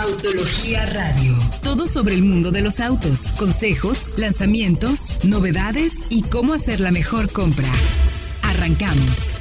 Autología Radio. Todo sobre el mundo de los autos, consejos, lanzamientos, novedades y cómo hacer la mejor compra. Arrancamos.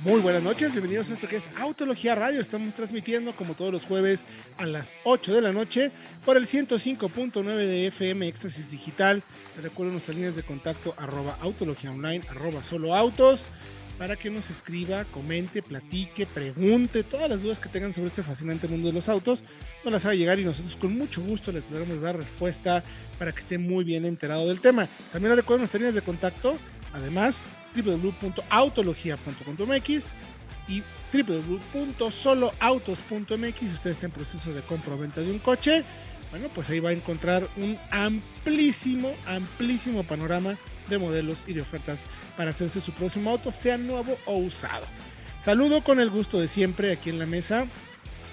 Muy buenas noches, bienvenidos a esto que es Autología Radio. Estamos transmitiendo como todos los jueves a las 8 de la noche por el 105.9 de FM Éxtasis Digital. Recuerden nuestras líneas de contacto arroba autología online, arroba solo autos, para que nos escriba, comente, platique, pregunte todas las dudas que tengan sobre este fascinante mundo de los autos. Nos las haga llegar y nosotros con mucho gusto le tendremos dar respuesta para que esté muy bien enterado del tema. También recuerden nuestras líneas de contacto, además www.autologia.com.mx y www.soloautos.mx si usted está en proceso de compra o venta de un coche. Bueno, pues ahí va a encontrar un amplísimo, amplísimo panorama de modelos y de ofertas para hacerse su próximo auto, sea nuevo o usado. Saludo con el gusto de siempre aquí en la mesa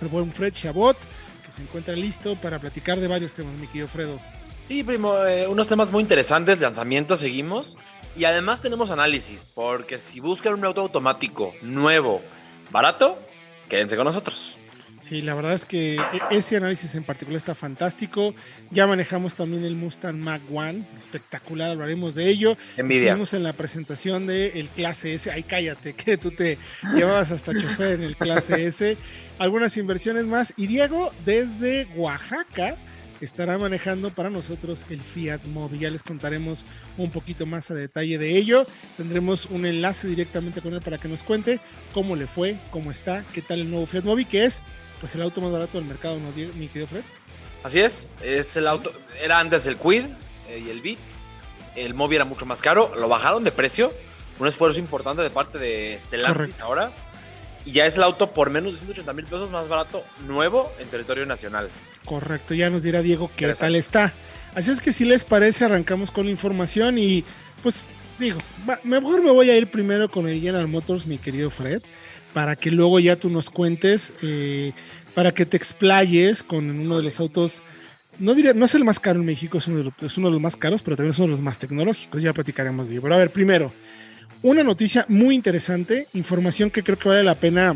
el buen Fred Chabot, que se encuentra listo para platicar de varios temas, mi querido Fredo. Sí, primo, eh, unos temas muy interesantes, lanzamientos, seguimos. Y además tenemos análisis, porque si buscan un auto automático nuevo, barato, quédense con nosotros. Sí, la verdad es que e- ese análisis en particular está fantástico. Ya manejamos también el Mustang Mach One, espectacular, hablaremos de ello. Envidia. Estuvimos en la presentación del el Clase S. Ay, cállate, que tú te llevabas hasta chofer en el Clase S. Algunas inversiones más. Y Diego, desde Oaxaca, estará manejando para nosotros el Fiat Mobi. Ya les contaremos un poquito más a detalle de ello. Tendremos un enlace directamente con él para que nos cuente cómo le fue, cómo está, qué tal el nuevo Fiat Mobi, que es pues el auto más barato del mercado, ¿no, mi querido Fred? Así es, es el auto, era antes el Quid eh, y el Beat. El Mobi era mucho más caro, lo bajaron de precio, un esfuerzo importante de parte de Stellantis Correcto. ahora. Y ya es el auto por menos de 180 mil pesos más barato, nuevo en territorio nacional. Correcto, ya nos dirá Diego qué tal está. Así es que si les parece, arrancamos con la información y pues digo, mejor me voy a ir primero con el General Motors, mi querido Fred, para que luego ya tú nos cuentes, eh, para que te explayes con uno de los autos, no diré, no es el más caro en México, es uno, de los, es uno de los más caros, pero también es uno de los más tecnológicos, ya platicaremos de ello. Pero a ver, primero, una noticia muy interesante, información que creo que vale la pena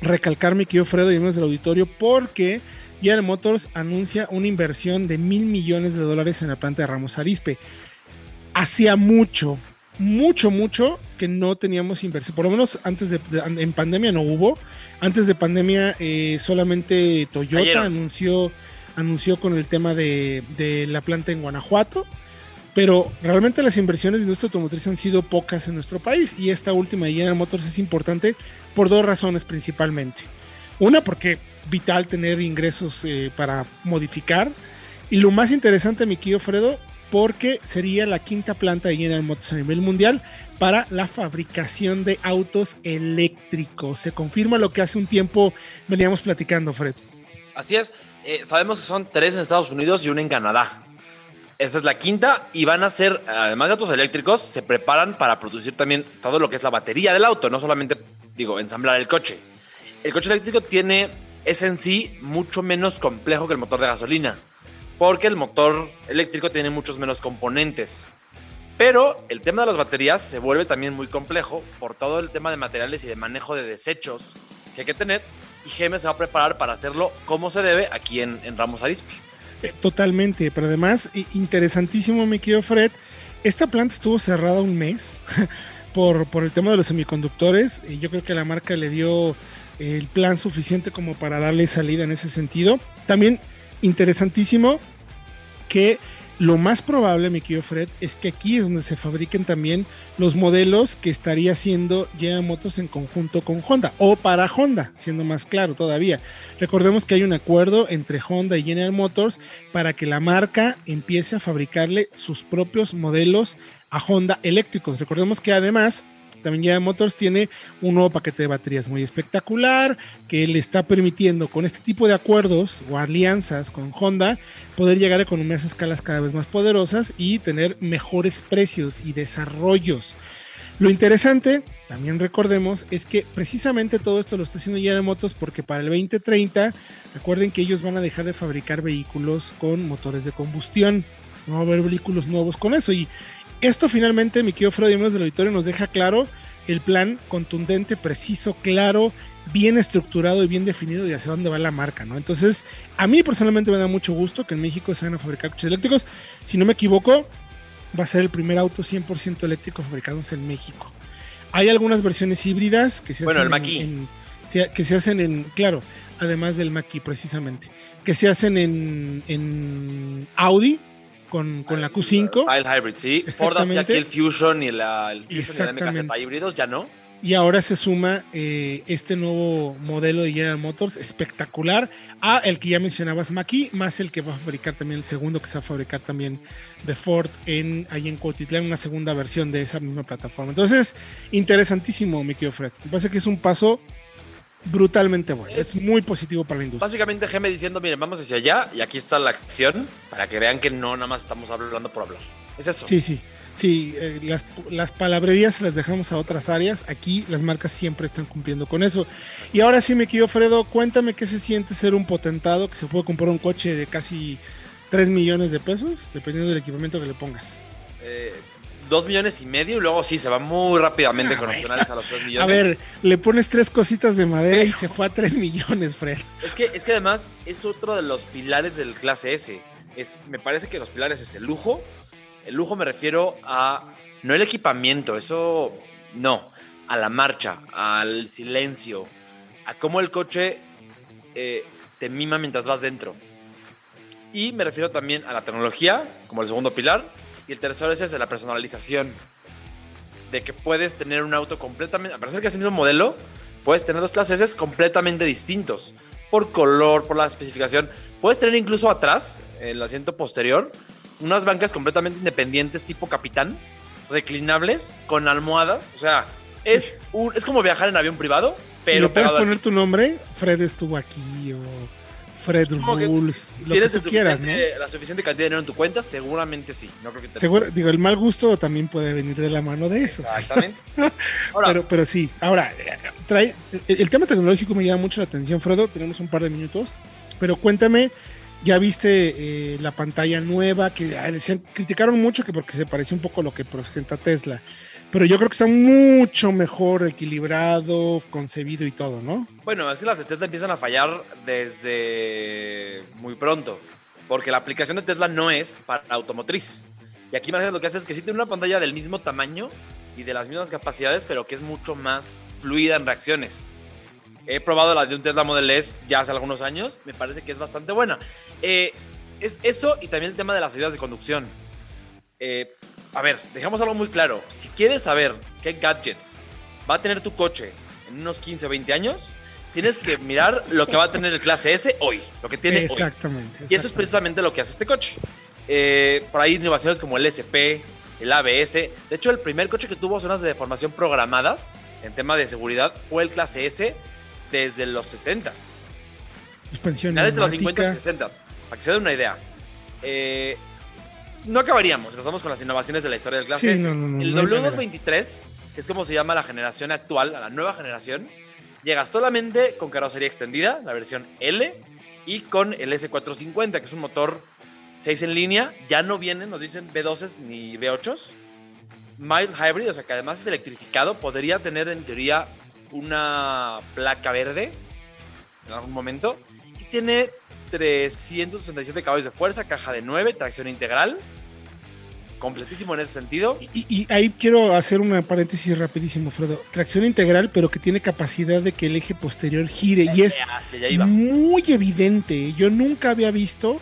recalcar, mi querido Fredo y miembros del auditorio, porque General Motors anuncia una inversión de mil millones de dólares en la planta de Ramos Arizpe. Hacía mucho, mucho, mucho que no teníamos inversión. Por lo menos antes de, de- en pandemia no hubo. Antes de pandemia eh, solamente Toyota anunció, anunció con el tema de, de la planta en Guanajuato. Pero realmente las inversiones de industria automotriz han sido pocas en nuestro país y esta última de General Motors es importante por dos razones principalmente. Una, porque vital tener ingresos eh, para modificar. Y lo más interesante, mi querido Fredo, porque sería la quinta planta de General Motors a nivel mundial para la fabricación de autos eléctricos. Se confirma lo que hace un tiempo veníamos platicando, Fred. Así es, eh, sabemos que son tres en Estados Unidos y una en Canadá. Esa es la quinta y van a ser, además de autos eléctricos, se preparan para producir también todo lo que es la batería del auto, no solamente, digo, ensamblar el coche. El coche eléctrico tiene, es en sí mucho menos complejo que el motor de gasolina, porque el motor eléctrico tiene muchos menos componentes. Pero el tema de las baterías se vuelve también muy complejo por todo el tema de materiales y de manejo de desechos que hay que tener. Y GM se va a preparar para hacerlo como se debe aquí en, Ramos Arizpe. Eh, Totalmente, pero además, interesantísimo, mi querido Fred. Esta planta estuvo cerrada un mes por, por el tema de los semiconductores. Y yo creo que la marca le dio el plan suficiente como para darle salida en ese sentido. También interesantísimo que lo más probable, mi querido Fred, es que aquí es donde se fabriquen también los modelos que estaría haciendo General Motors en conjunto con Honda o para Honda, siendo más claro todavía. Recordemos que hay un acuerdo entre Honda y General Motors para que la marca empiece a fabricarle sus propios modelos a Honda eléctricos. Recordemos que además también General Motors tiene un nuevo paquete de baterías muy espectacular que le está permitiendo con este tipo de acuerdos o alianzas con Honda poder llegar a economías a escalas cada vez más poderosas y tener mejores precios y desarrollos. Lo interesante, también recordemos, es que precisamente todo esto lo está haciendo General Motors porque para el 2030, recuerden que ellos van a dejar de fabricar vehículos con motores de combustión. No va a haber vehículos nuevos con eso. Y esto finalmente, mi querido Freddy, miembros del auditorio, nos deja claro el plan contundente, preciso, claro, bien estructurado y bien definido de hacia dónde va la marca, ¿no? Entonces, a mí personalmente me da mucho gusto que en México se van a fabricar coches eléctricos. Si no me equivoco, va a ser el primer auto 100% eléctrico fabricado en México. Hay algunas versiones híbridas que se bueno, hacen el en, que se hacen en, claro, además del Maki precisamente, que se hacen en, en Audi con, con la Q5. El Hybrid, sí. Ford aquí el Fusion y la, el Fusion y MKZ híbridos, ya no. Y ahora se suma eh, este nuevo modelo de General Motors espectacular a el que ya mencionabas Maki, más el que va a fabricar también el segundo que se va a fabricar también de Ford en ahí en Cuautitlán, una segunda versión de esa misma plataforma. Entonces, interesantísimo, mi querido Fred. Me parece que es un paso brutalmente bueno. Es, muy positivo para la industria. Básicamente, Geme diciendo, miren, vamos hacia allá y aquí está la acción para que vean que no nada más estamos hablando por hablar. Es eso. Sí, sí. Sí, eh, las, las, palabrerías las dejamos a otras áreas. Aquí las marcas siempre están cumpliendo con eso. Y ahora sí, me quiero, Fredo, cuéntame qué se siente ser un potentado que se puede comprar un coche de casi 3 millones de pesos, dependiendo del equipamiento que le pongas. Eh, dos millones y medio y luego sí, se va muy rápidamente con opcionales a los tres millones. A ver, le pones tres cositas de madera y se fue a tres millones, Fred. Es que, es que además es otro de los pilares del clase S. Es, me parece que los pilares es el lujo. El lujo me refiero a, no el equipamiento, eso no, a la marcha, al silencio, a cómo el coche eh, te mima mientras vas dentro. Y me refiero también a la tecnología, como el segundo pilar, y el tercero es ese, la personalización. De que puedes tener un auto completamente, a pesar de que es el mismo modelo, puedes tener dos clases completamente distintos. Por color, por la especificación. Puedes tener incluso atrás, el asiento posterior, unas bancas completamente independientes tipo capitán, reclinables, con almohadas. O sea, es, un, es como viajar en avión privado, pero... ¿Y puedes poner tu nombre? Fred estuvo aquí o Fred Rules, lo que tú quieras, ¿no? La suficiente cantidad de dinero en tu cuenta, seguramente sí. No creo que Seguro, digo, el mal gusto también puede venir de la mano de eso. Exactamente. pero, pero sí, ahora, trae, el, tema tecnológico me llama mucho la atención, Fredo. Tenemos un par de minutos, pero cuéntame. Ya viste eh, la pantalla nueva que decían, criticaron mucho que porque se parecía un poco a lo que presenta Tesla pero yo creo que está mucho mejor equilibrado, concebido y todo, ¿no? Bueno, es que las de Tesla empiezan a fallar desde muy pronto, porque la aplicación de Tesla no es para automotriz. Y aquí Mercedes lo que hace es que sí tiene una pantalla del mismo tamaño y de las mismas capacidades, pero que es mucho más fluida en reacciones. He probado la de un Tesla Model S ya hace algunos años, me parece que es bastante buena. Eh, es eso y también el tema de las ideas de conducción. Eh, a ver, dejamos algo muy claro. Si quieres saber qué gadgets va a tener tu coche en unos 15 o 20 años, tienes que mirar lo que va a tener el clase S hoy, lo que tiene exactamente, Y eso es precisamente lo que hace este coche. Eh, por ahí innovaciones como el SP, el ABS. De hecho, el primer coche que tuvo zonas de deformación programadas en tema de seguridad fue el clase S desde los 60 Suspensión. Desde los 50 y 60 Para que se den una idea. Eh, no acabaríamos. Empezamos con las innovaciones de la historia del clase. el W223, que es como se llama la generación actual, la nueva generación, llega solamente con carrocería extendida, la versión L, y con el S450, que es un motor 6 en línea. Ya no vienen, nos dicen B12s ni B8s. Mild Hybrid, o sea que además es electrificado, podría tener en teoría una placa verde en algún momento. Y tiene 367 caballos de fuerza, caja de 9, tracción integral. Completísimo en ese sentido. Y, ahí quiero hacer una paréntesis rapidísimo, Fredo. Tracción integral, pero que tiene capacidad de que el eje posterior gire. y es muy evidente. Yo nunca había visto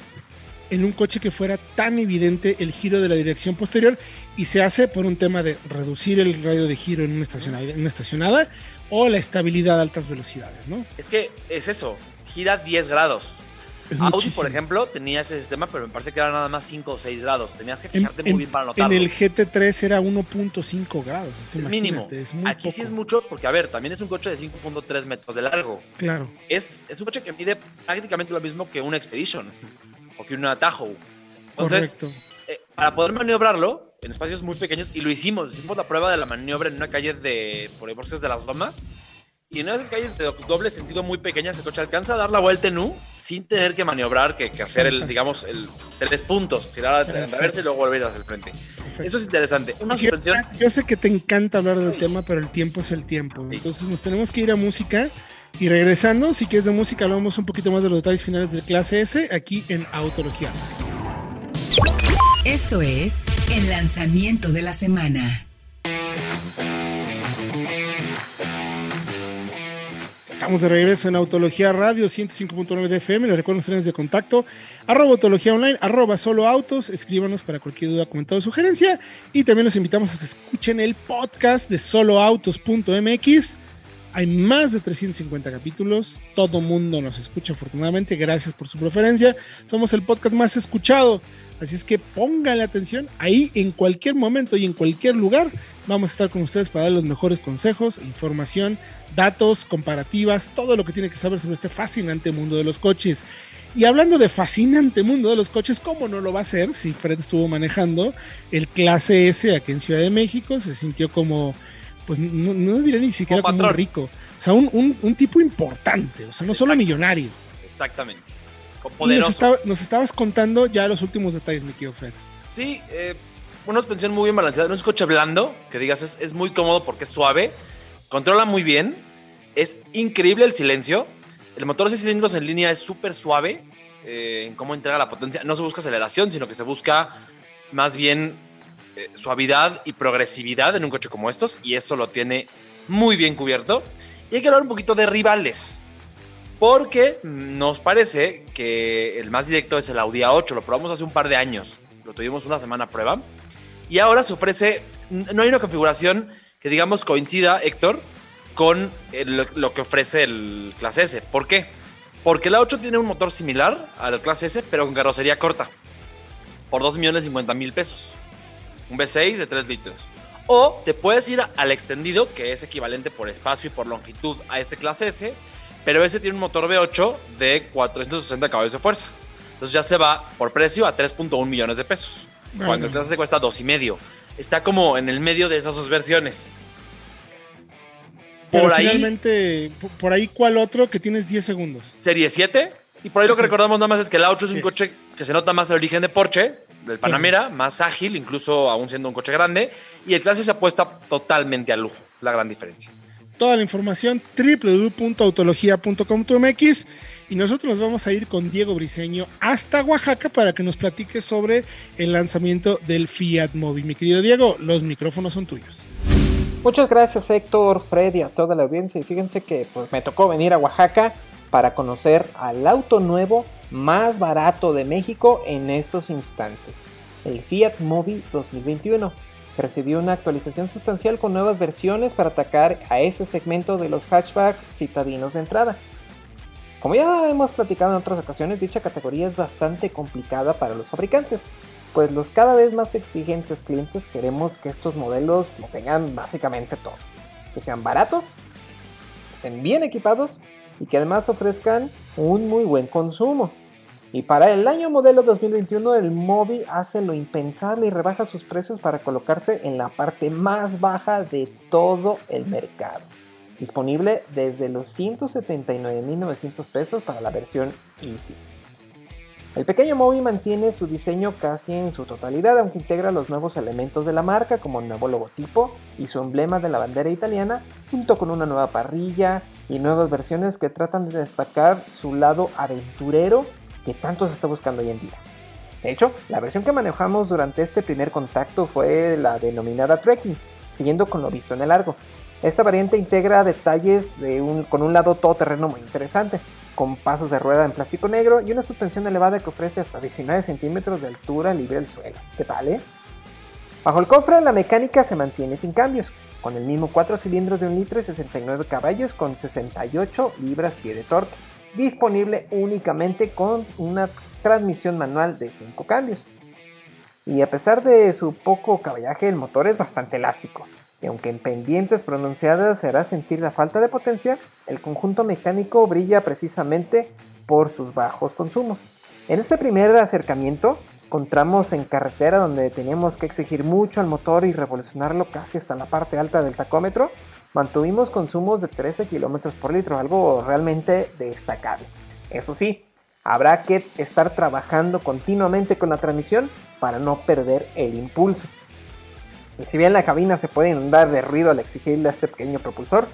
en un coche que fuera tan evidente el giro de la dirección posterior y se hace por un tema de reducir el radio de giro en una estacionada, en una estacionada o la estabilidad a altas velocidades, ¿no? Es que es eso, gira 10 grados. Audi, por ejemplo, tenía ese sistema, pero me parece que era nada más 5 o 6 grados. Tenías que fijarte muy bien para notarlo. En el GT3 era 1.5 grados. Es mínimo. Aquí sí es mucho, porque a ver, también es un coche de 5.3 metros de largo. Claro. Es, es un coche que mide prácticamente lo mismo que un Expedition o que un Tahoe. Entonces, eh, para poder maniobrarlo en espacios muy pequeños, y lo hicimos, hicimos la prueba de la maniobra en una calle de, por de las Lomas, y en esas calles de doble sentido muy pequeñas, el coche alcanza a dar la vuelta en U sin tener que maniobrar, que, hacer el, digamos, el tres puntos, girar a reversa y luego volver hacia el frente. Perfecto. Eso es interesante. Una Yo, suspensión. yo sé que te encanta hablar del tema, pero el tiempo es el tiempo. Entonces nos tenemos que ir a música. Y regresando, si quieres de música, hablamos un poquito más de los detalles finales del clase S aquí en Autología. Esto es el lanzamiento de la semana. Estamos de regreso en Autología Radio 105.9 de FM. Les recuerdo los trenes de contacto. Arroba Autología Online, arroba Solo Autos. Escríbanos para cualquier duda, comentario o sugerencia. Y también los invitamos a que escuchen el podcast de soloautos.mx. Hay más de 350 capítulos. Todo mundo nos escucha, afortunadamente. Gracias por su preferencia. Somos el podcast más escuchado. Así es que pónganle atención. Ahí en cualquier momento y en cualquier lugar vamos a estar con ustedes para dar los mejores consejos, información, datos, comparativas, todo lo que tiene que saber sobre este fascinante mundo de los coches. Y hablando de fascinante mundo de los coches, ¿cómo no lo va a hacer si Fred estuvo manejando el clase S aquí en Ciudad de México? Se sintió como, pues no, no diré ni siquiera Como como, un patrón. rico. O sea, un, un- un tipo importante, o sea, no solo millonario. Exactamente. Con Y nos, Poderoso. nos estabas contando ya los últimos detalles, mi tío Fred. Sí, eh, una suspensión muy bien balanceada. No es un coche blando, que digas, es, es muy cómodo porque es suave. Controla muy bien. Es increíble el silencio. El motor de 6 cilindros en línea es súper suave eh, en cómo entrega la potencia. No se busca aceleración, sino que se busca más bien eh, suavidad y progresividad en un coche como estos. Y eso lo tiene muy bien cubierto. Y hay que hablar un poquito de rivales. Porque nos parece que el más directo es el Audi A8. Lo probamos hace un par de años. Lo tuvimos una semana a prueba. Y ahora se ofrece. No hay una configuración que, digamos, coincida, Héctor, con el- lo que ofrece el Clase S. ¿Por qué? Porque el A8 tiene un motor similar al Clase S, pero con carrocería corta. Por 2 millones 50 mil pesos. Un V6 de 3 litros. O te puedes ir al extendido, que es equivalente por espacio y por longitud a este Clase S, pero ese tiene un motor V8 de 460 caballos de fuerza. Entonces ya se va por precio a 3.1 millones de pesos. Cuando el Clase S cuesta 2,5. Está como en el medio de esas dos versiones. Pero Por ahí, por ahí, ¿cuál otro que tienes 10 segundos? Serie 7. Y por ahí lo que recordamos nada más es que el A8 es un Sí. coche que se nota más el origen de Porsche, del Panamera, más ágil, incluso aún siendo un coche grande. Y el Clase se apuesta totalmente al lujo, la gran diferencia. Toda la información www.autologia.com.mx y nosotros nos vamos a ir con Diego Briseño hasta Oaxaca para que nos platique sobre el lanzamiento del Fiat Mobi. Mi querido Diego, los micrófonos son tuyos. Muchas gracias Héctor, Fred y a toda la audiencia. Y fíjense que pues me tocó venir a Oaxaca para conocer al auto nuevo más barato de México en estos instantes, el Fiat Mobi 2021. Recibió una actualización sustancial con nuevas versiones para atacar a ese segmento de los hatchback citadinos de entrada. Como ya hemos platicado en otras ocasiones, dicha categoría es bastante complicada para los fabricantes, pues los cada vez más exigentes clientes queremos que estos modelos lo tengan básicamente todo. Que sean baratos, estén bien equipados y que además ofrezcan un muy buen consumo. Y para el año modelo 2021 el Mobi hace lo impensable y rebaja sus precios para colocarse en la parte más baja de todo el mercado. Disponible desde los 179.900 pesos para la versión Easy. El pequeño Mobi mantiene su diseño casi en su totalidad, aunque integra los nuevos elementos de la marca, como el nuevo logotipo y su emblema de la bandera italiana, junto con una nueva parrilla y nuevas versiones que tratan de destacar su lado aventurero que tanto se está buscando hoy en día. De hecho, la versión que manejamos durante este primer contacto fue la denominada Trekking, siguiendo con lo visto en el largo. Esta variante integra detalles con un lado todoterreno muy interesante, con pasos de rueda en plástico negro y una suspensión elevada que ofrece hasta 19 centímetros de altura libre del suelo. ¿Qué tal, eh? Bajo el cofre la mecánica se mantiene sin cambios, con el mismo 4 cilindros de 1 litro y 69 caballos con 68 libras pie de torque, disponible únicamente con una transmisión manual de 5 cambios. Y a pesar de su poco caballaje, el motor es bastante elástico, y aunque en pendientes pronunciadas se hará sentir la falta de potencia, el conjunto mecánico brilla precisamente por sus bajos consumos. En este primer acercamiento, encontramos en carretera donde teníamos que exigir mucho al motor y revolucionarlo casi hasta la parte alta del tacómetro, mantuvimos consumos de 13 km por litro, algo realmente destacable. Eso sí, habrá que estar trabajando continuamente con la transmisión para no perder el impulso. Si bien la cabina se puede inundar de ruido al exigirle a este pequeño propulsor,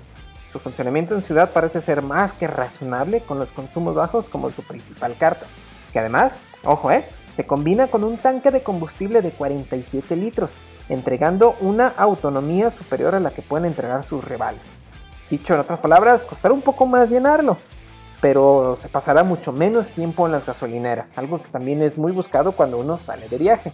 su funcionamiento en ciudad parece ser más que razonable con los consumos bajos como su principal carta, que además, ojo eh, se combina con un tanque de combustible de 47 litros, entregando una autonomía superior a la que pueden entregar sus rivales. Dicho en otras palabras, costará un poco más llenarlo, pero se pasará mucho menos tiempo en las gasolineras, algo que también es muy buscado cuando uno sale de viaje.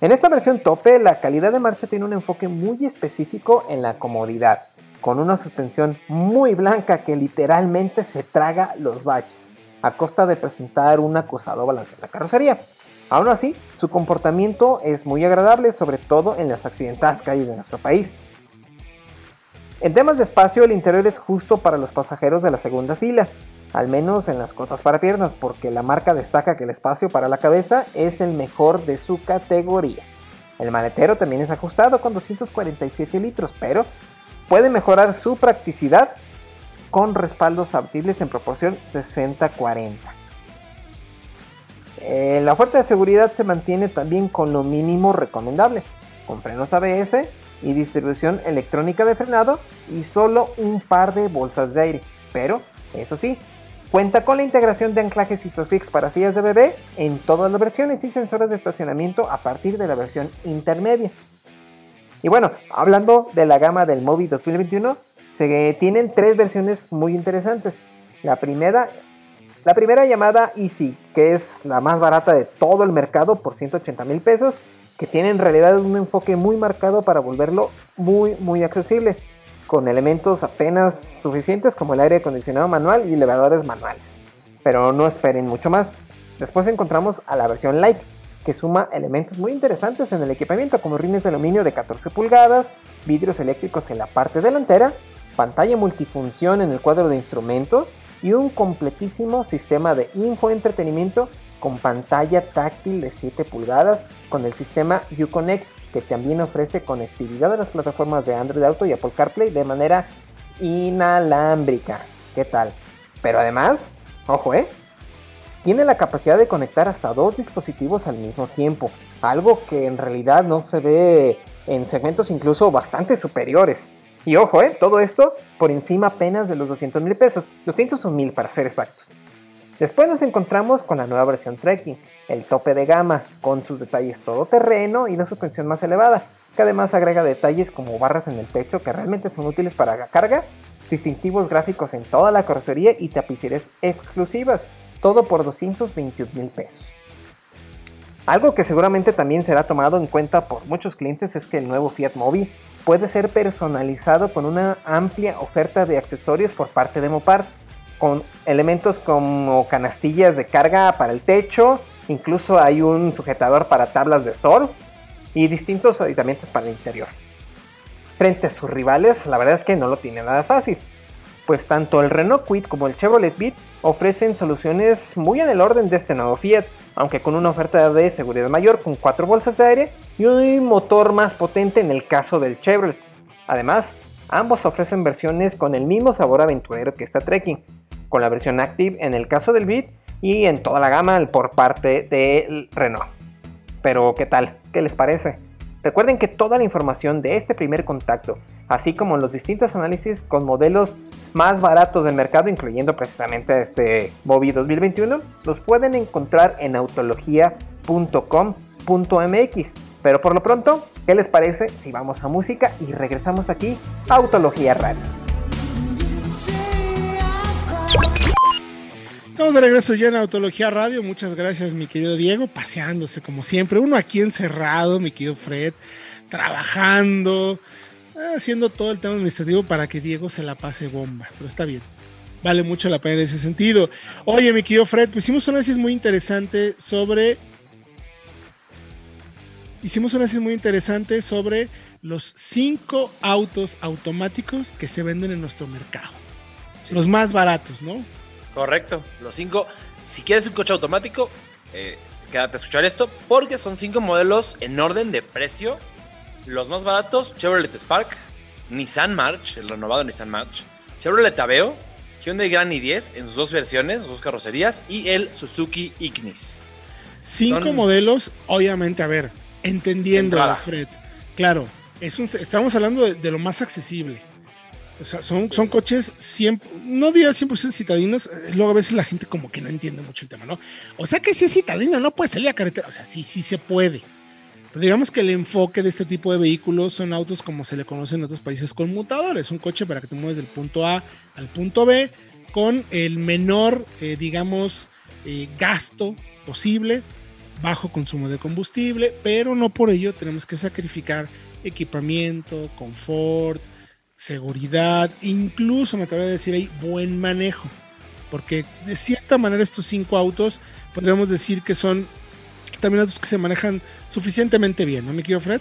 En esta versión tope, la calidad de marcha tiene un enfoque muy específico en la comodidad, con una suspensión muy blanca que literalmente se traga los baches, a costa de presentar un acusado balance en la carrocería. Aún así, su comportamiento es muy agradable, sobre todo en las accidentadas calles de nuestro país. En temas de espacio, el interior es justo para los pasajeros de la segunda fila, al menos en las cotas para piernas, porque la marca destaca que el espacio para la cabeza es el mejor de su categoría. El maletero también es ajustado con 247 litros, pero puede mejorar su practicidad con respaldos abatibles en proporción 60-40. Eh, la oferta de seguridad se mantiene también con lo mínimo recomendable, con frenos ABS y distribución electrónica de frenado y solo un par de bolsas de aire. Pero, eso sí, cuenta con la integración de anclajes ISOFIX para sillas de bebé en todas las versiones y sensores de estacionamiento a partir de la versión intermedia. Y bueno, hablando de la gama del Mobi 2021, se tienen tres versiones muy interesantes. La primera, la primera llamada Easy, que es la más barata de todo el mercado por 180 mil pesos, que tiene en realidad un enfoque muy marcado para volverlo muy muy accesible, con elementos apenas suficientes como el aire acondicionado manual y elevadores manuales. Pero no esperen mucho más. Después encontramos a la versión Lite, que suma elementos muy interesantes en el equipamiento como rines de aluminio de 14 pulgadas, vidrios eléctricos en la parte delantera, pantalla multifunción en el cuadro de instrumentos y un completísimo sistema de infoentretenimiento con pantalla táctil de 7 pulgadas con el sistema Uconnect que también ofrece conectividad a las plataformas de Android Auto y Apple CarPlay de manera inalámbrica. ¿Qué tal? Pero además, ojo, ¿eh? tiene la capacidad de conectar hasta dos dispositivos al mismo tiempo, algo que en realidad no se ve en segmentos incluso bastante superiores. Y ojo, ¿eh? todo esto por encima apenas de los 200 mil pesos, 201 mil para ser exactos. Después nos encontramos con la nueva versión Trekking, el tope de gama, con sus detalles todoterreno y la suspensión más elevada, que además agrega detalles como barras en el pecho que realmente son útiles para la carga, distintivos gráficos en toda la carrocería y tapicerías exclusivas, todo por 221 mil pesos. Algo que seguramente también será tomado en cuenta por muchos clientes es que el nuevo Fiat Mobi puede ser personalizado con una amplia oferta de accesorios por parte de Mopar, con elementos como canastillas de carga para el techo, incluso hay un sujetador para tablas de surf y distintos aditamentos para el interior. Frente a sus rivales, la verdad es que no lo tiene nada fácil pues tanto el Renault Kwid como el Chevrolet Beat ofrecen soluciones muy en el orden de este nuevo Fiat, aunque con una oferta de seguridad mayor con 4 bolsas de aire y un motor más potente en el caso del Chevrolet. Además, ambos ofrecen versiones con el mismo sabor aventurero que esta Trekking, con la versión Active en el caso del Beat y en toda la gama por parte del Renault. Pero, ¿qué tal? ¿Qué les parece? Recuerden que toda la información de este primer contacto, así como los distintos análisis con modelos más baratos del mercado, incluyendo precisamente este Mobi 2021, los pueden encontrar en autología.com.mx. Pero por lo pronto, ¿qué les parece si vamos a música y regresamos aquí a Autología Radio? Estamos de regreso ya en Autología Radio. Muchas gracias, mi querido Diego, paseándose como siempre. Uno aquí encerrado, mi querido Fred, trabajando, haciendo todo el tema administrativo para que Diego se la pase bomba, pero está bien. Vale mucho la pena en ese sentido. Oye, mi querido Fred, pues hicimos un análisis muy interesante sobre. Hicimos un análisis muy interesante sobre los cinco autos automáticos que se venden en nuestro mercado. Los más baratos, ¿no? Correcto, los cinco. Si quieres un coche automático, eh, quédate a escuchar esto, porque son cinco modelos en orden de precio los más baratos, Chevrolet Spark, Nissan March, el renovado Nissan March, Chevrolet Aveo, Hyundai Grand i10 en sus dos versiones, sus dos carrocerías, y el Suzuki Ignis. Cinco modelos, obviamente, a ver, entendiendo, Fred, claro, es un, estamos hablando de, de lo más accesible. O sea, son, son coches 100, no diría 100% citadinos, luego a veces la gente como que no entiende mucho el tema, ¿no? O sea que si es citadino, no puede salir a carretera, o sea, sí, sí se puede. Pero digamos que el enfoque de este tipo de vehículos son autos como se le conoce en otros países conmutadores, un coche para que te mueves del punto A al punto B con el menor, eh, digamos, eh, gasto posible, bajo consumo de combustible, pero no por ello tenemos que sacrificar equipamiento, confort, seguridad, incluso me atrevo a decir ahí buen manejo, porque de cierta manera estos cinco autos podríamos decir que son también autos que se manejan suficientemente bien, ¿no me quiero Fred?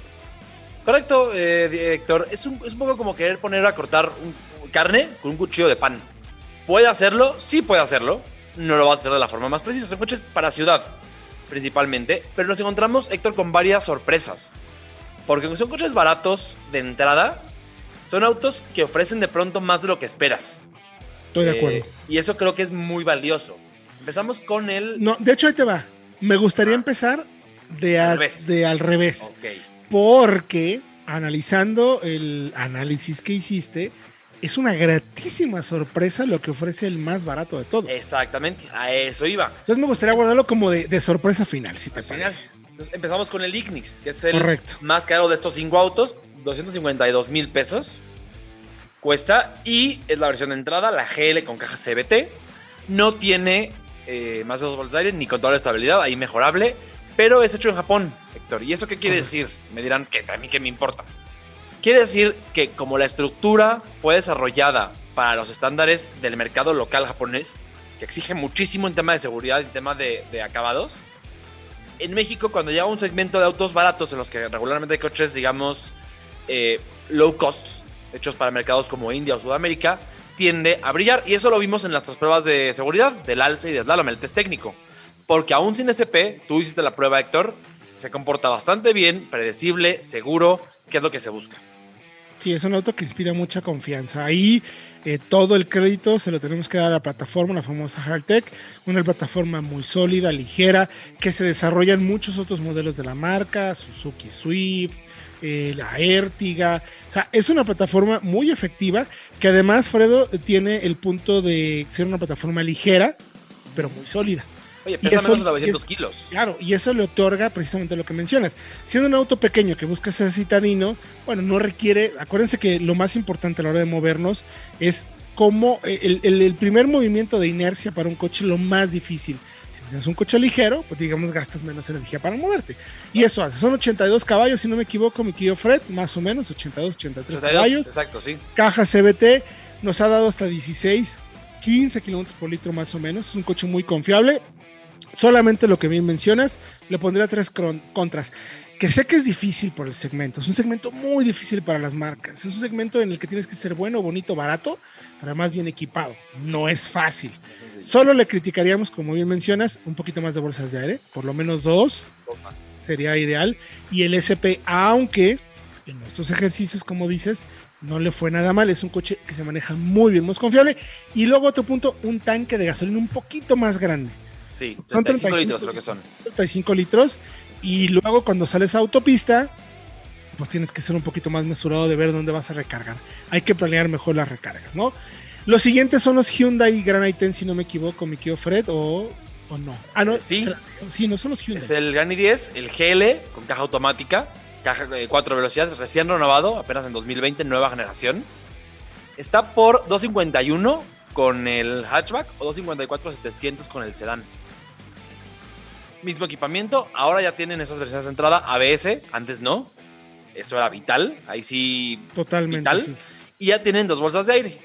Correcto, eh, Héctor. Es un, es un poco como querer poner a cortar un- carne con un cuchillo de pan. ¿Puede hacerlo? Sí puede hacerlo. No lo va a hacer de la forma más precisa. Son coches para ciudad, principalmente. Pero nos encontramos, Héctor, con varias sorpresas. Porque son coches baratos de entrada, son autos que ofrecen de pronto más de lo que esperas. Estoy de Eh, acuerdo. y eso creo que es muy valioso. Empezamos con el... No, de hecho ahí te va. Me gustaría empezar de Al revés. de al revés. Porque analizando el análisis que hiciste, es una gratísima sorpresa lo que ofrece el más barato de todos. Exactamente, a eso iba. Entonces me gustaría guardarlo como de, de sorpresa final, si te Al final. parece. Entonces, empezamos con el Ignix, que es el Correcto. más caro de estos cinco autos, 252 mil pesos. Cuesta y es la versión de entrada, la GL con caja CBT. No tiene eh, más de de aire ni control de estabilidad, ahí mejorable, pero es hecho en Japón, Héctor. ¿Y eso qué quiere decir? Me dirán que a mí qué me importa. Quiere decir que como la estructura fue desarrollada para los estándares del mercado local japonés, que exige muchísimo en tema de seguridad y en tema de, de acabados, en México cuando llega un segmento de autos baratos en los que regularmente hay coches, digamos, eh, low cost, hechos para mercados como India o Sudamérica, tiende a brillar. Y eso lo vimos en las tres pruebas de seguridad del alce y de slalom, el test técnico. Porque aún sin SP, tú hiciste la prueba, Héctor, se comporta bastante bien, predecible, seguro, que es lo que se busca. Sí, es un auto que inspira mucha confianza. Ahí eh, todo el crédito se lo tenemos que dar a la plataforma, la famosa Hardtech, una plataforma muy sólida, ligera, que se desarrollan muchos otros modelos de la marca, Suzuki Swift, eh, la Ertiga. O sea, es una plataforma muy efectiva que además, Fredo, tiene el punto de ser una plataforma ligera, pero muy sólida. Oye, pesa eso- menos de y 900 es- kilos. Claro, y eso le otorga precisamente lo que mencionas. Siendo un auto pequeño que busca ser citadino, bueno, no requiere, acuérdense que lo más importante a la hora de movernos es cómo eh, el, el- el primer movimiento de inercia para un coche lo más difícil. Si tienes un coche ligero, pues digamos gastas menos energía para moverte. Y eso hace, son 82 caballos, si no me equivoco, mi querido Fred, más o menos, 82, 83 82, caballos Exacto, sí. caja CBT, nos ha dado hasta 16, 15 kilómetros por litro más o menos. Es un coche muy confiable. Solamente lo que bien mencionas, le pondría tres contras. Que sé que es difícil por el segmento, es un segmento muy difícil para las marcas. Es un segmento en el que tienes que ser bueno, bonito, barato, además bien equipado. No es fácil. Solo le criticaríamos, como bien mencionas, un poquito más de bolsas de aire, por lo menos dos, sería ideal. Y el SP, aunque en nuestros ejercicios, como dices, no le fue nada mal. Es un coche que se maneja muy bien, más confiable. Y luego otro punto, un tanque de gasolina un poquito más grande, Sí, Son 35 35 litros creo que son. 35 litros. Y luego cuando sales a autopista, pues tienes que ser un poquito más mesurado de ver dónde vas a recargar. Hay que planear mejor las recargas, ¿no? Los siguientes son los Hyundai Grand i10, si no me equivoco, mi querido Fred, o, o no. Ah, no, Sí. sí, no son los Hyundai. Es el Gran i10, el GL con caja automática, caja de cuatro velocidades, recién renovado, apenas en 2020, nueva generación. Está por 251 con el hatchback o 254 700 con el sedán. Mismo equipamiento, ahora ya tienen esas versiones de entrada ABS, antes no. Eso era vital, ahí sí. Totalmente. ¿Vital? sí. Y ya tienen dos bolsas de aire,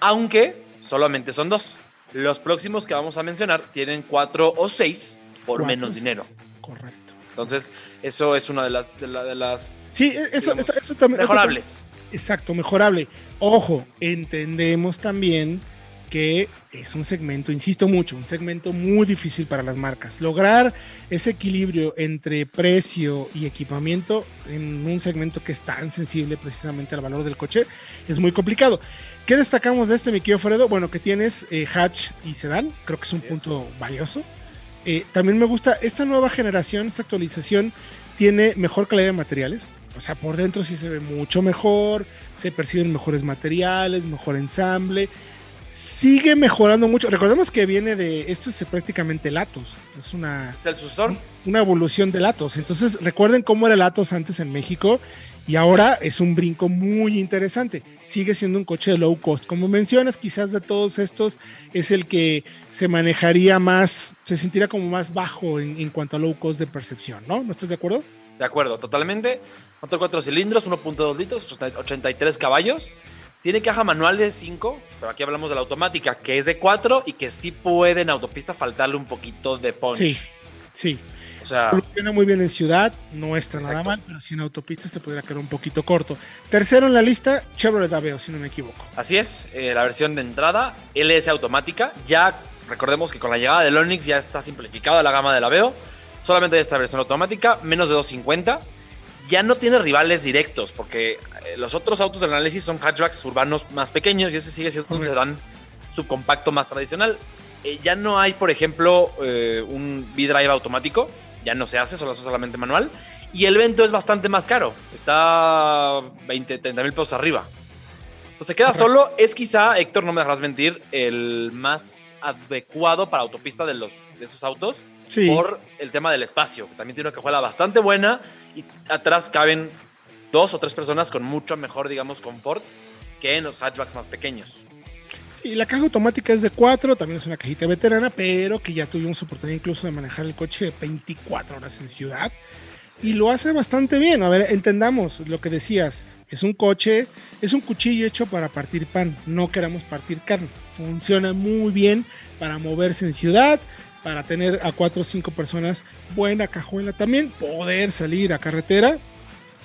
aunque solamente son dos. Los próximos que vamos a mencionar tienen cuatro o seis por Cuatro, menos dinero. Correcto. Entonces, eso es una de las, de la- de las Sí, e- eso, Digamos, eso también. mejorables. Exacto, mejorable. Ojo, entendemos también que es un segmento, insisto mucho, un segmento muy difícil para las marcas. Lograr ese equilibrio entre precio y equipamiento en un segmento que es tan sensible precisamente al valor del coche es muy complicado. ¿Qué destacamos de este, mi querido Fredo? Bueno, que tienes eh, hatch y sedán, creo que es un Así es. punto valioso. Eh, también me gusta esta nueva generación, esta actualización tiene mejor calidad de materiales. O sea, por dentro sí se ve mucho mejor, se perciben mejores materiales, mejor ensamble. Sigue mejorando mucho. Recordemos que viene de. Esto es prácticamente Latos. Es una. Es el sucesor. Una evolución de Latos. Entonces, recuerden cómo era Latos antes en México. Y ahora es un brinco muy interesante. Sigue siendo un coche de low cost. Como mencionas, quizás de todos estos es el que se manejaría más, se sentiría como más bajo en, en cuanto a low cost de percepción, ¿no? ¿No estás de acuerdo? De acuerdo, totalmente. Motor 4 cilindros, 1.2 litros, 83 caballos. Tiene caja manual de 5, pero aquí hablamos de la automática, que es de 4 y que sí puede en autopista faltarle un poquito de punch. Sí, sí. O sea, Funciona muy bien en ciudad, no está nada mal, pero si en autopista se podría quedar un poquito corto. Tercero en la lista, Chevrolet Aveo, si no me equivoco. Así es, eh, la versión de entrada, LS automática. Ya recordemos que con la llegada del Onix ya está simplificada la gama del Aveo. Solamente esta versión automática, menos de 250. Ya no tiene rivales directos, porque eh, los otros autos del análisis son hatchbacks urbanos más pequeños y ese sigue siendo un sedán subcompacto más tradicional. Eh, ya no hay, por ejemplo, eh, un V-Drive automático. Ya no se hace, solo solamente manual. Y el Vento es bastante más caro. Está 20, 30 mil pesos arriba. Entonces se queda solo. Es quizá, Héctor, no me dejarás mentir, el más adecuado para autopista de, los, de esos autos Sí, por el tema del espacio, que también tiene una cajuela bastante buena y atrás caben dos o tres personas con mucho mejor, digamos, confort que en los hatchbacks más pequeños. sí, la caja automática es de 4, también es una cajita veterana, pero que ya tuvimos oportunidad incluso de manejar el coche 24 horas en ciudad. Y lo hace bastante bien. A ver, entendamos lo que decías. Es un coche, es un cuchillo hecho para partir pan. No queramos partir carne. Funciona muy bien para moverse en ciudad, para tener a cuatro o cinco personas. Buena cajuela también. Poder salir a carretera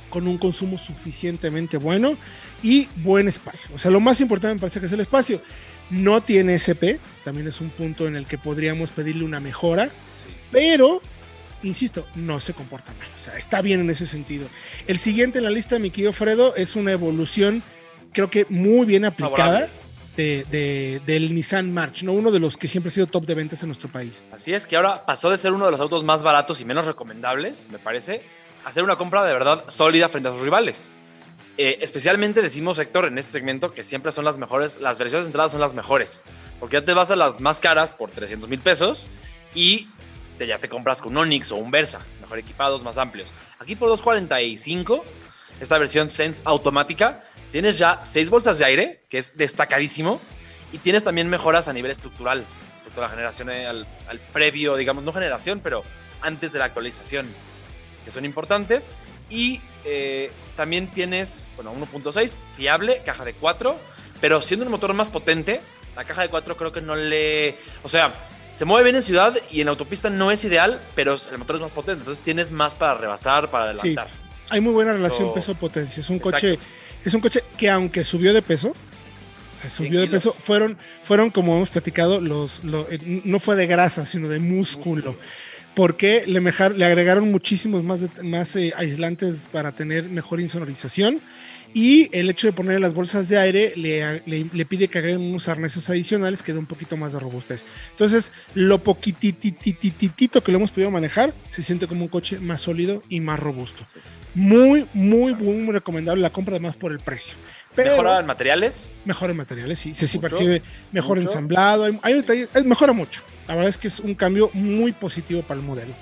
con un consumo suficientemente bueno y buen espacio. O sea, lo más importante me parece que es el espacio. No tiene SP, también es un punto en el que podríamos pedirle una mejora, pero, insisto, no se comporta mal. O sea, está bien en ese sentido. El siguiente en la lista, mi querido Fredo, es una evolución, creo que muy bien aplicada de- del Nissan March, ¿no? uno de los que siempre ha sido top de ventas en nuestro país. Así es que ahora pasó de ser uno de los autos más baratos y menos recomendables, me parece, a ser una compra de verdad sólida frente a sus rivales. Eh, especialmente decimos, Héctor, en este segmento que siempre son las mejores, las versiones de entrada son las mejores, porque ya te vas a las más caras por 300 mil pesos y te- ya te compras con un Onix o un Versa, mejor equipados, más amplios. Aquí por 245, esta versión Sense automática, tienes ya seis bolsas de aire, que es destacadísimo, y tienes también mejoras a nivel estructural respecto a la generación eh, al, al previo, digamos, no generación, pero antes de la actualización, que son importantes. Y eh, también tienes, bueno, 1.6, fiable, caja de 4, pero siendo un motor más potente, la caja de 4 creo que no le... O sea, se mueve bien en ciudad y en autopista no es ideal, pero el motor es más potente, entonces tienes más para rebasar, para Sí. adelantar. Hay muy buena relación So- peso-potencia. Es un Exacto. coche, es un coche que aunque subió de peso, o sea, subió de peso, fueron, fueron como hemos platicado, los, lo- eh, no fue de grasa, sino de músculo. Porque le, mejar- le agregaron muchísimos más, de- más eh, aislantes para tener mejor insonorización. Y el hecho de poner las bolsas de aire le, le- le pide que agreguen unos arneses adicionales que den un poquito más de robustez. Entonces, lo poquititititito que lo hemos podido manejar se siente como un coche más sólido y más robusto. Muy, muy, muy recomendable la compra, además por el precio. Pero Mejora en materiales, mejor en materiales, sí. Se sí percibe mejor mucho. ensamblado. Hay, hay detalles, es- mejora mucho. La verdad es que es un cambio muy positivo para el modelo.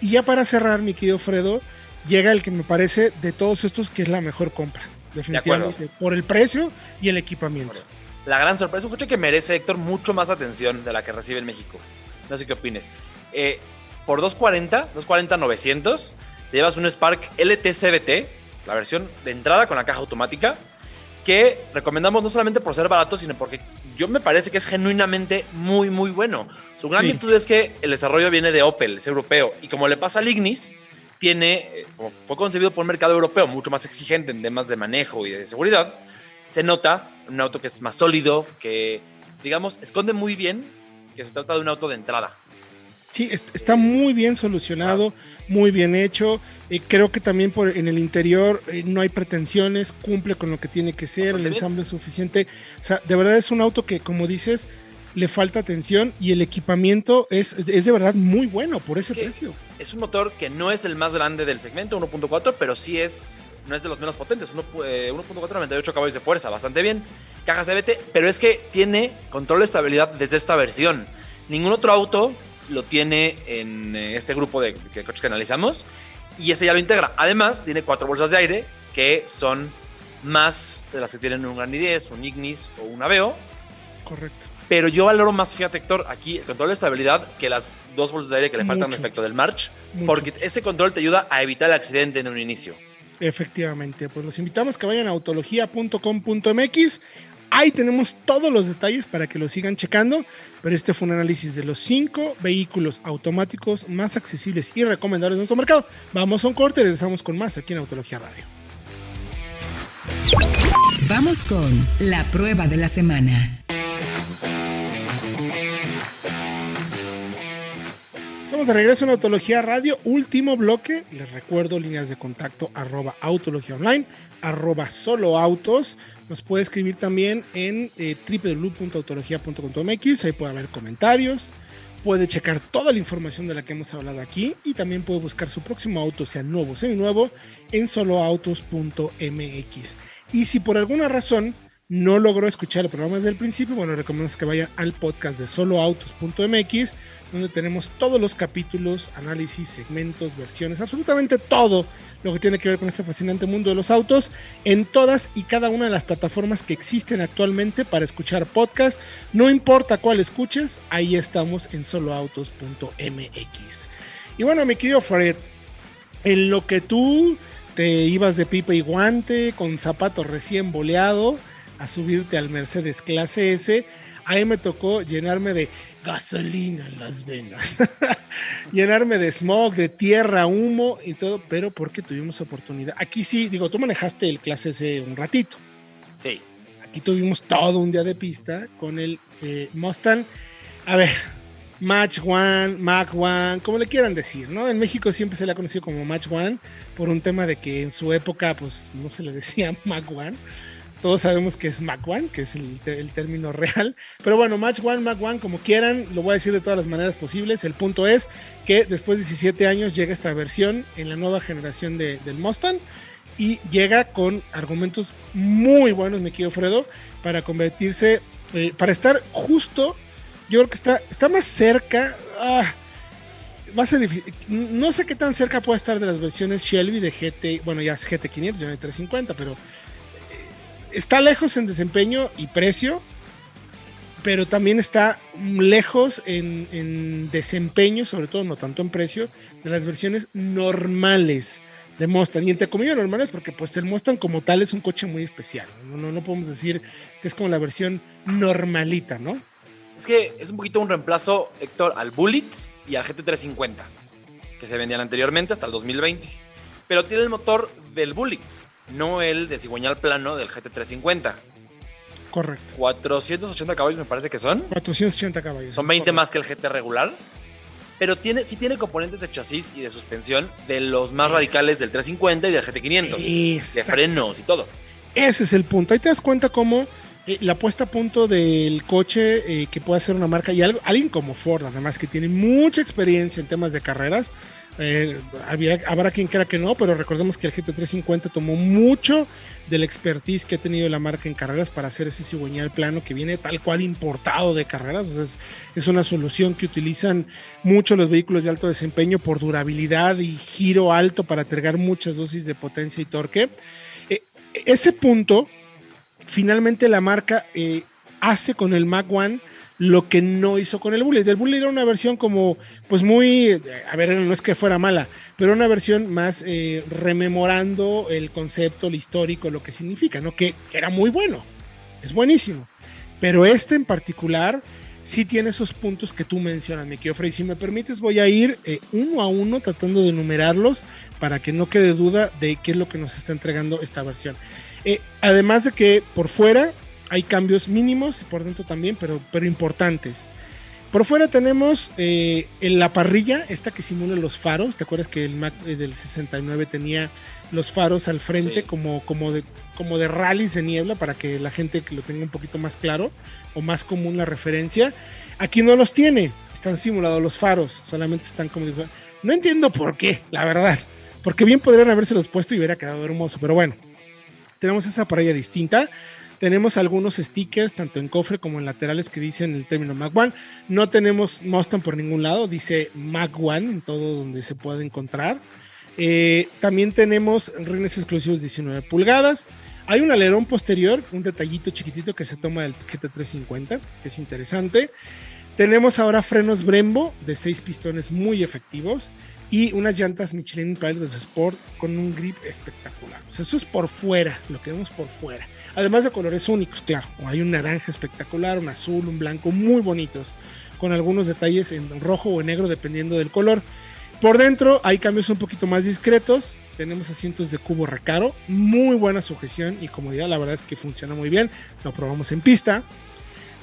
Y ya para cerrar, mi querido Fredo, llega el que me parece de todos estos que es la mejor compra. Definitivamente. Por el precio y el equipamiento. la gran sorpresa, un coche que merece, Héctor, mucho más atención de la que recibe en México. No sé qué opines. Eh, por 240, 240 900, te llevas un Spark LT CVT, la versión de entrada con la caja automática, que recomendamos no solamente por ser barato, sino porque yo me parece que es genuinamente muy, muy bueno. Su gran Sí. virtud es que el desarrollo viene de Opel, es europeo, y como le pasa al Ignis, tiene, eh, fue concebido por un mercado europeo mucho más exigente en temas de manejo y de seguridad, se nota un auto que es más sólido, que, digamos, esconde muy bien que se trata de un auto de entrada. Sí, est- está muy bien solucionado, muy bien hecho. Eh, creo que también por, en el interior eh, no hay pretensiones, cumple con lo que tiene que ser, el ensamble es suficiente. O sea, de verdad es un auto que, como dices, le falta atención y el equipamiento es, es de verdad muy bueno por ese precio. Es un motor que no es el más grande del segmento, 1.4, pero sí es no es de los menos potentes, 1.498 caballos de fuerza, bastante bien. Caja CBT, pero es que tiene control de estabilidad desde esta versión. Ningún otro auto lo tiene en eh, este grupo de, coches que analizamos y este ya lo integra. Además, tiene cuatro bolsas de aire que son más de las que tienen un Gran i10, un Ignis o un Aveo. Correcto. Pero yo valoro más, fíjate Héctor, aquí el control de estabilidad que las dos bolsas de aire que le faltan respecto del March, porque ese control te ayuda a evitar el accidente en un inicio. Efectivamente, pues los invitamos que vayan a autología.com.mx. Ahí tenemos todos los detalles para que lo sigan checando, pero este fue un análisis de los cinco vehículos automáticos más accesibles y recomendables de nuestro mercado. Vamos a un corte y regresamos con más aquí en Autología Radio. Vamos con la prueba de la semana. De regreso en Autología Radio, último bloque. Les recuerdo líneas de contacto arroba autología online, arroba solo. Nos puede escribir también en eh, ahí puede haber comentarios, puede checar toda la información de la que hemos hablado aquí y también puede buscar su próximo auto, sea nuevo o seminuevo, en soloautos.mx. Y si por alguna razón no logró escuchar el programa desde el principio, bueno, recomendamos que vayan al podcast de soloautos.mx, donde tenemos todos los capítulos, análisis, segmentos, versiones, absolutamente todo lo que tiene que ver con este fascinante mundo de los autos, en todas y cada una de las plataformas que existen actualmente para escuchar podcast. No importa cuál escuches, ahí estamos en soloautos.mx. Y bueno, mi querido Fred, en lo que tú te ibas de pipa y guante, con zapato recién boleado, a subirte al Mercedes clase S, ahí me tocó llenarme de gasolina en las venas, llenarme de smog, de tierra, humo y todo, pero porque tuvimos oportunidad. Aquí sí, digo, tú manejaste el clase S un ratito. Sí. Aquí tuvimos todo un día de pista con el eh, Mustang. A ver, Match One, Mac One, como le quieran decir, ¿no? En México siempre se le ha conocido como Match One por un tema de que en su época, pues no se le decía Mac One todos sabemos que es Mac One, que es el, término real. Pero bueno, Match One, Mac One, como quieran, lo voy a decir de todas las maneras posibles. El punto es que después de 17 años llega esta versión en la nueva generación del Mustang y llega con argumentos muy buenos, me quiero Fredo, para convertirse, eh, para estar justo, yo creo que está, está más cerca. Ah, va a ser difícil. No sé qué tan cerca puede estar de las versiones Shelby de GT, bueno, ya es GT500, ya no hay 350, pero está lejos en desempeño y precio, pero también está lejos en, desempeño, sobre todo no tanto en precio, de las versiones normales de Mustang. Y entre comillas normales, porque pues el Mustang como tal es un coche muy especial. No, no, podemos decir que es como la versión normalita, ¿no? Es que es un poquito un reemplazo, Héctor, al Bullet y al GT350, que se vendían anteriormente hasta el 2020. Pero tiene el motor del Bullet no el de cigüeñal plano del GT350. Correcto. 480 caballos me parece que son. 480 caballos. Son 20 más que el GT regular. Pero tiene, sí tiene componentes de chasis y de suspensión de los más radicales del 350 y del GT500. De frenos y todo. Ese es el punto. Ahí te das cuenta cómo eh, la puesta a punto del coche eh, que puede ser una marca y algo, alguien como Ford, además que tiene mucha experiencia en temas de carreras, eh, habrá quien crea que no, pero recordemos que el GT350 tomó mucho del expertise que ha tenido la marca en carreras para hacer ese cigüeñal plano que viene tal cual importado de carreras. es, una solución que utilizan mucho los vehículos de alto desempeño por durabilidad y giro alto para entregar muchas dosis de potencia y torque. Eh, ese punto, finalmente la marca eh, hace con el Mac One lo que no hizo con el Bullet. El Bullet era una versión como, pues muy, a ver, no es que fuera mala, pero una versión más eh, rememorando el concepto, el histórico, lo que significa, ¿no? Que, era muy bueno, es buenísimo. Pero este en particular sí tiene esos puntos que tú mencionas, mi querido Frey. Si me permites, voy a ir eh, uno a uno tratando de enumerarlos para que no quede duda de qué es lo que nos está entregando esta versión. Eh, además de que por fuera hay cambios mínimos, por dentro también, pero, pero importantes. Por fuera tenemos eh, en la parrilla, esta que simula los faros. ¿Te acuerdas que el Mac eh, del 69 tenía los faros al frente como, como, de, como de rallies de niebla para que la gente lo tenga un poquito más claro o más común la referencia? Aquí no los tiene, están simulados los faros, solamente están como... No entiendo por qué, la verdad. porque bien podrían haberse los puesto y hubiera quedado hermoso, pero bueno, tenemos esa parrilla distinta. Tenemos algunos stickers, tanto en cofre como en laterales, que dicen el término Mac One. No tenemos Mustang por ningún lado, dice Mac One en todo donde se puede encontrar. Eh, también tenemos rines exclusivos 19 pulgadas. Hay un alerón posterior, un detallito chiquitito que se toma del GT350, que es interesante. Tenemos ahora frenos Brembo de 6 pistones muy efectivos y unas llantas Michelin Pilot Sport con un grip espectacular. eso es por fuera, lo que vemos por fuera. Además de colores únicos, claro. Hay un naranja espectacular, un azul, un blanco, muy bonitos, con algunos detalles en rojo o en negro dependiendo del color. Por dentro hay cambios un poquito más discretos. Tenemos asientos de cubo recaro, muy buena sujeción y comodidad. La verdad es que funciona muy bien. Lo probamos en pista.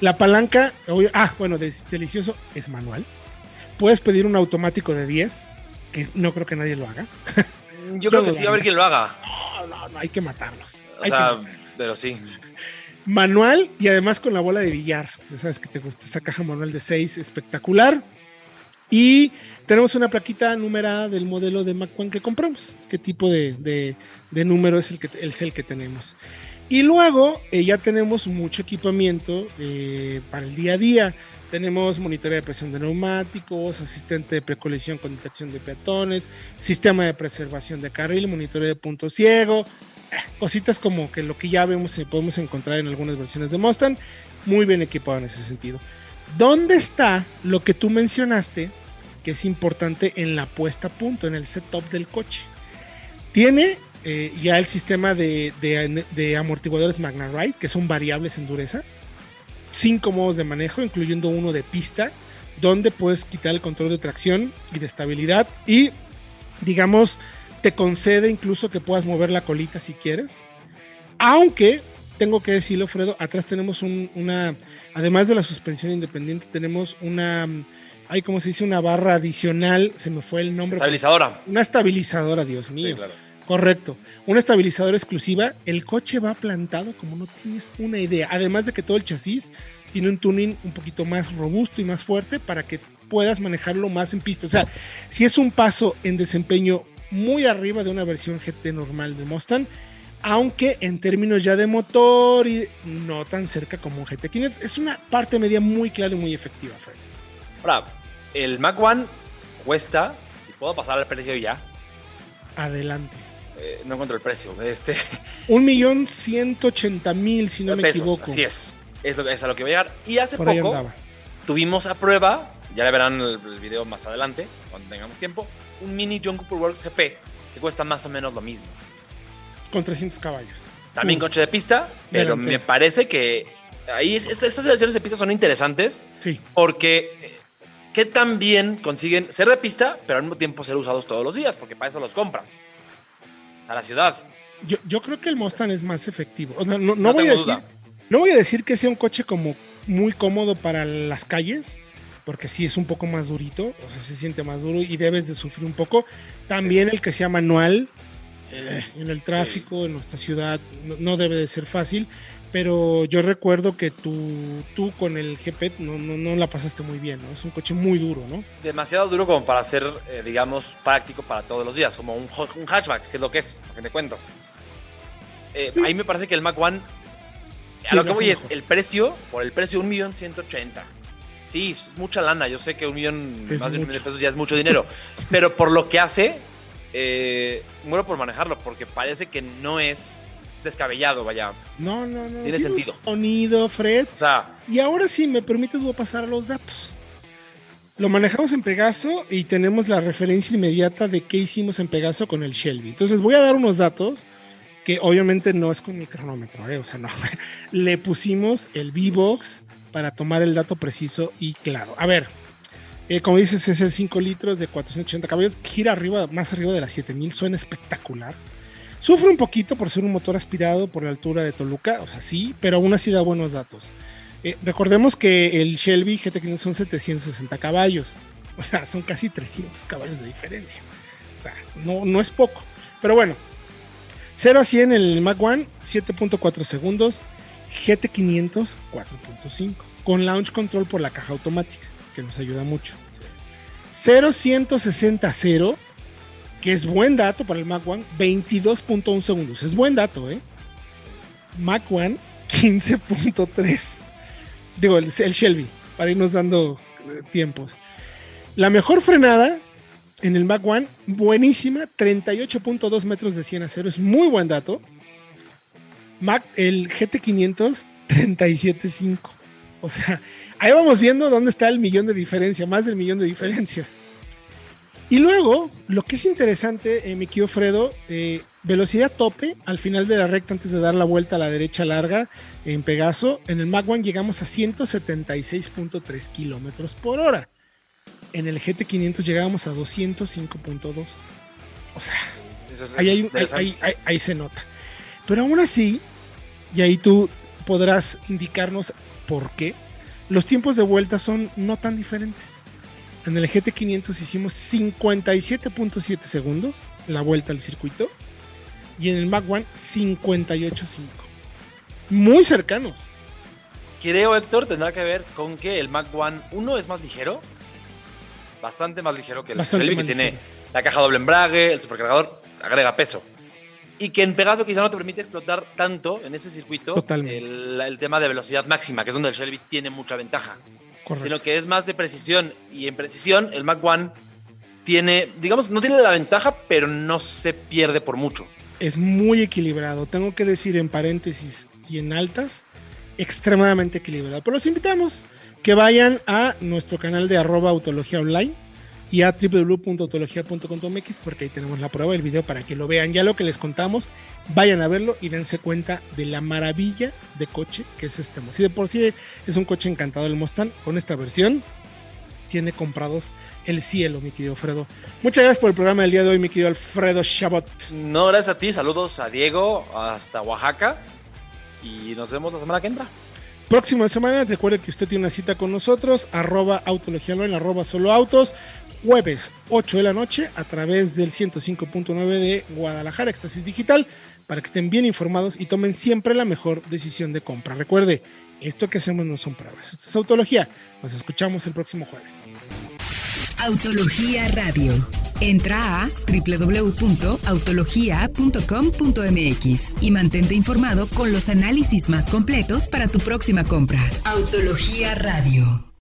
La palanca, ah, bueno, delicioso, es manual. Puedes pedir un automático de 10, que no creo que nadie lo haga. Yo creo que sí, a ver quién lo haga. No, no, no, hay que matarlos. O sea, pero sí. Manual y además con la bola de billar. Sabes que te gusta esta caja manual de 6, espectacular. Y tenemos una plaquita numerada del modelo de Mac One que compramos. ¿Qué tipo de, número es el, que, es el que tenemos? Y luego eh, ya tenemos mucho equipamiento eh, para el día a día. Tenemos monitoreo de presión de neumáticos, asistente de precolisión con detección de peatones, sistema de preservación de carril, monitoreo de punto ciego, cositas como que lo que ya vemos podemos encontrar en algunas versiones de Mustang. Muy bien equipado en ese sentido. ¿Dónde está lo que tú mencionaste que es importante en la puesta a punto, en el setup del coche. Tiene eh, ya el sistema de, de, amortiguadores MagnaRide, que son variables en dureza. Cinco modos de manejo, incluyendo uno de pista, donde puedes quitar el control de tracción y de estabilidad. Y, digamos, te concede incluso que puedas mover la colita si quieres. Aunque, tengo que decirlo, Fredo, atrás tenemos una, además de la suspensión independiente, tenemos una hay como se dice una barra adicional, se me fue el nombre. Estabilizadora. Una estabilizadora, Dios mío. claro. Correcto. Una estabilizadora exclusiva. El coche va plantado como no tienes una idea. Además de que todo el chasis tiene un tuning un poquito más robusto y más fuerte para que puedas manejarlo más en pista. O sea, si es un paso en desempeño muy arriba de una versión GT normal de Mustang, aunque en términos ya de motor y no tan cerca como un GT500, es una parte media muy clara y muy efectiva, Fred. Ahora, el Mac One cuesta, si puedo pasar al precio ya. Adelante. Eh, no encuentro el precio. Este. Un millón ciento ochenta mil, si no me equivoco. Así es. Es, lo, es a lo que voy a llegar. Y hace poco tuvimos a prueba, ya le verán el, video más adelante, cuando tengamos tiempo, un mini John Cooper Works GP que cuesta más o menos lo mismo. Con 300 caballos. También coche de pista, pero me parece que ahí estas versiones de pista son interesantes. Sí. Porque que también consiguen ser de pista, pero al mismo tiempo ser usados todos los días, porque para eso los compras. A la ciudad. Yo, creo que el Mustang es más efectivo. no, voy a decir, no voy a decir que sea un coche como muy cómodo para las calles, porque sí es un poco más durito, o sea, se siente más duro y debes de sufrir un poco. También el que sea manual eh, en el tráfico, en nuestra ciudad, no, debe de ser fácil, pero yo recuerdo que tú, tú con el GP no, no, la pasaste muy bien, ¿no? Es un coche muy duro, ¿no? Demasiado duro como para ser, eh, digamos, práctico para todos los días, como un, un, hatchback, que es lo que es, a fin de cuentas. Eh, ahí me parece que el Mac One, a lo que voy es, el precio, por el precio, un millón ciento ochenta. Sí, es mucha lana, yo sé que un millón, más de un millón de pesos ya es mucho dinero, pero por lo que hace, eh, muero por manejarlo, porque parece que no es descabellado, vaya. No, no, no. Tiene sentido. Sonido, Fred. y ahora sí, me permites, voy a pasar a los datos. Lo manejamos en Pegaso y tenemos la referencia inmediata de qué hicimos en Pegaso con el Shelby. Entonces voy a dar unos datos que obviamente no es con mi cronómetro, ¿eh? o sea, no. Le pusimos el V-Box para tomar el dato preciso y claro. A ver, eh, como dices, es el 5 litros de 480 caballos, gira arriba, más arriba de las 7000, suena espectacular. Sufre un poquito por ser un motor aspirado por la altura de Toluca, o sea, sí, pero aún así da buenos datos. Eh, recordemos que el Shelby GT500 son 760 caballos, o sea, son casi 300 caballos de diferencia. O sea, no, no es poco. Pero bueno, 0 a 100 en el Mac One, 7.4 segundos. GT500, 4.5. Con launch control por la caja automática, que nos ayuda mucho. 0 160 0 que es buen dato para el Mac One, 22.1 segundos. Es buen dato, ¿eh? Mac One, 15.3. Digo, el, el, Shelby, para irnos dando eh, tiempos. La mejor frenada en el Mac One, buenísima, 38.2 metros de 100 a 0. Es muy buen dato. Mac, el GT500, 37.5. O sea, ahí vamos viendo dónde está el millón de diferencia, más del millón de diferencia. Y luego, lo que es interesante, eh, mi querido Fredo, eh, velocidad tope al final de la recta antes de dar la vuelta a la derecha larga en Pegaso. En el Mac One llegamos a 176.3 kilómetros por hora. En el GT500 llegábamos a 205.2. O sea, ahí, hay, ahí, ahí, ahí se nota. Pero aún así, y ahí tú podrás indicarnos por qué, los tiempos de vuelta son no tan diferentes. En el GT500 hicimos 57.7 segundos la vuelta al circuito y en el Mac One 58.5. Muy cercanos. Creo, Héctor, tendrá que ver con que el Mac One 1 es más ligero, bastante más ligero que el Shelby, que tiene la caja doble embrague, el supercargador agrega peso. Y que en Pegaso quizá no te permite explotar tanto en ese circuito el, el, tema de velocidad máxima, que es donde el Shelby tiene mucha ventaja. Correcto. Sino que es más de precisión. Y en precisión, el Mac One tiene, digamos, no tiene la ventaja, pero no se pierde por mucho. Es muy equilibrado. Tengo que decir en paréntesis y en altas, extremadamente equilibrado. Pero los invitamos que vayan a nuestro canal de arroba autología online y a www.autologia.com.mx porque ahí tenemos la prueba del video para que lo vean. Ya lo que les contamos, vayan a verlo y dense cuenta de la maravilla de coche que es este. Si de por sí es un coche encantado el Mustang, con esta versión tiene comprados el cielo, mi querido Fredo. Muchas gracias por el programa del día de hoy, mi querido Alfredo Chabot. No, gracias a ti. Saludos a Diego hasta Oaxaca y nos vemos la semana que entra. Próxima semana, recuerde que usted tiene una cita con nosotros, arroba autología en arroba solo autos, jueves 8 de la noche a través del 105.9 de Guadalajara, Éxtasis Digital, para que estén bien informados y tomen siempre la mejor decisión de compra. Recuerde, esto que hacemos no son pruebas, esto es autología. Nos escuchamos el próximo jueves. Autología Radio. Entra a www.autologia.com.mx y mantente informado con los análisis más completos para tu próxima compra. Autología Radio.